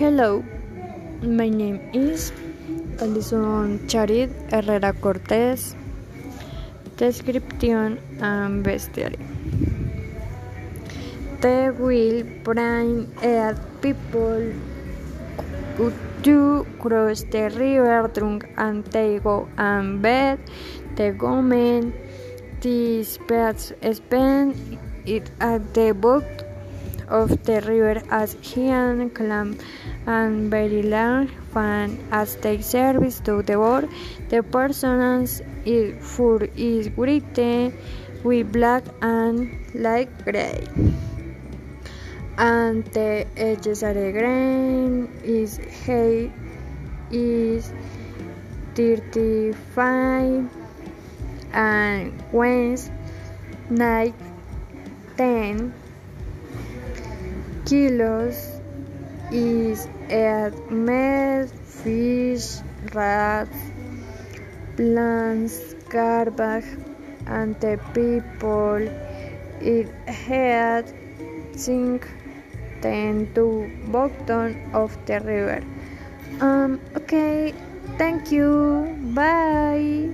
Hello, my name is Alison Charid Herrera Cortés. Description and bestiary. They will bring eight people to cross the river drunk and they go and bed. The woman these pets spend it at the boat of the river as he and clam and very large fan as they service to the board. The person's fur is white with black and light gray. And the edges are green. is height is 35 and weighs 9 10 kilos is at meat, fish, rats, plants, garbage, and the people it had sink ten to bottom of the river. Um, okay, thank you, bye.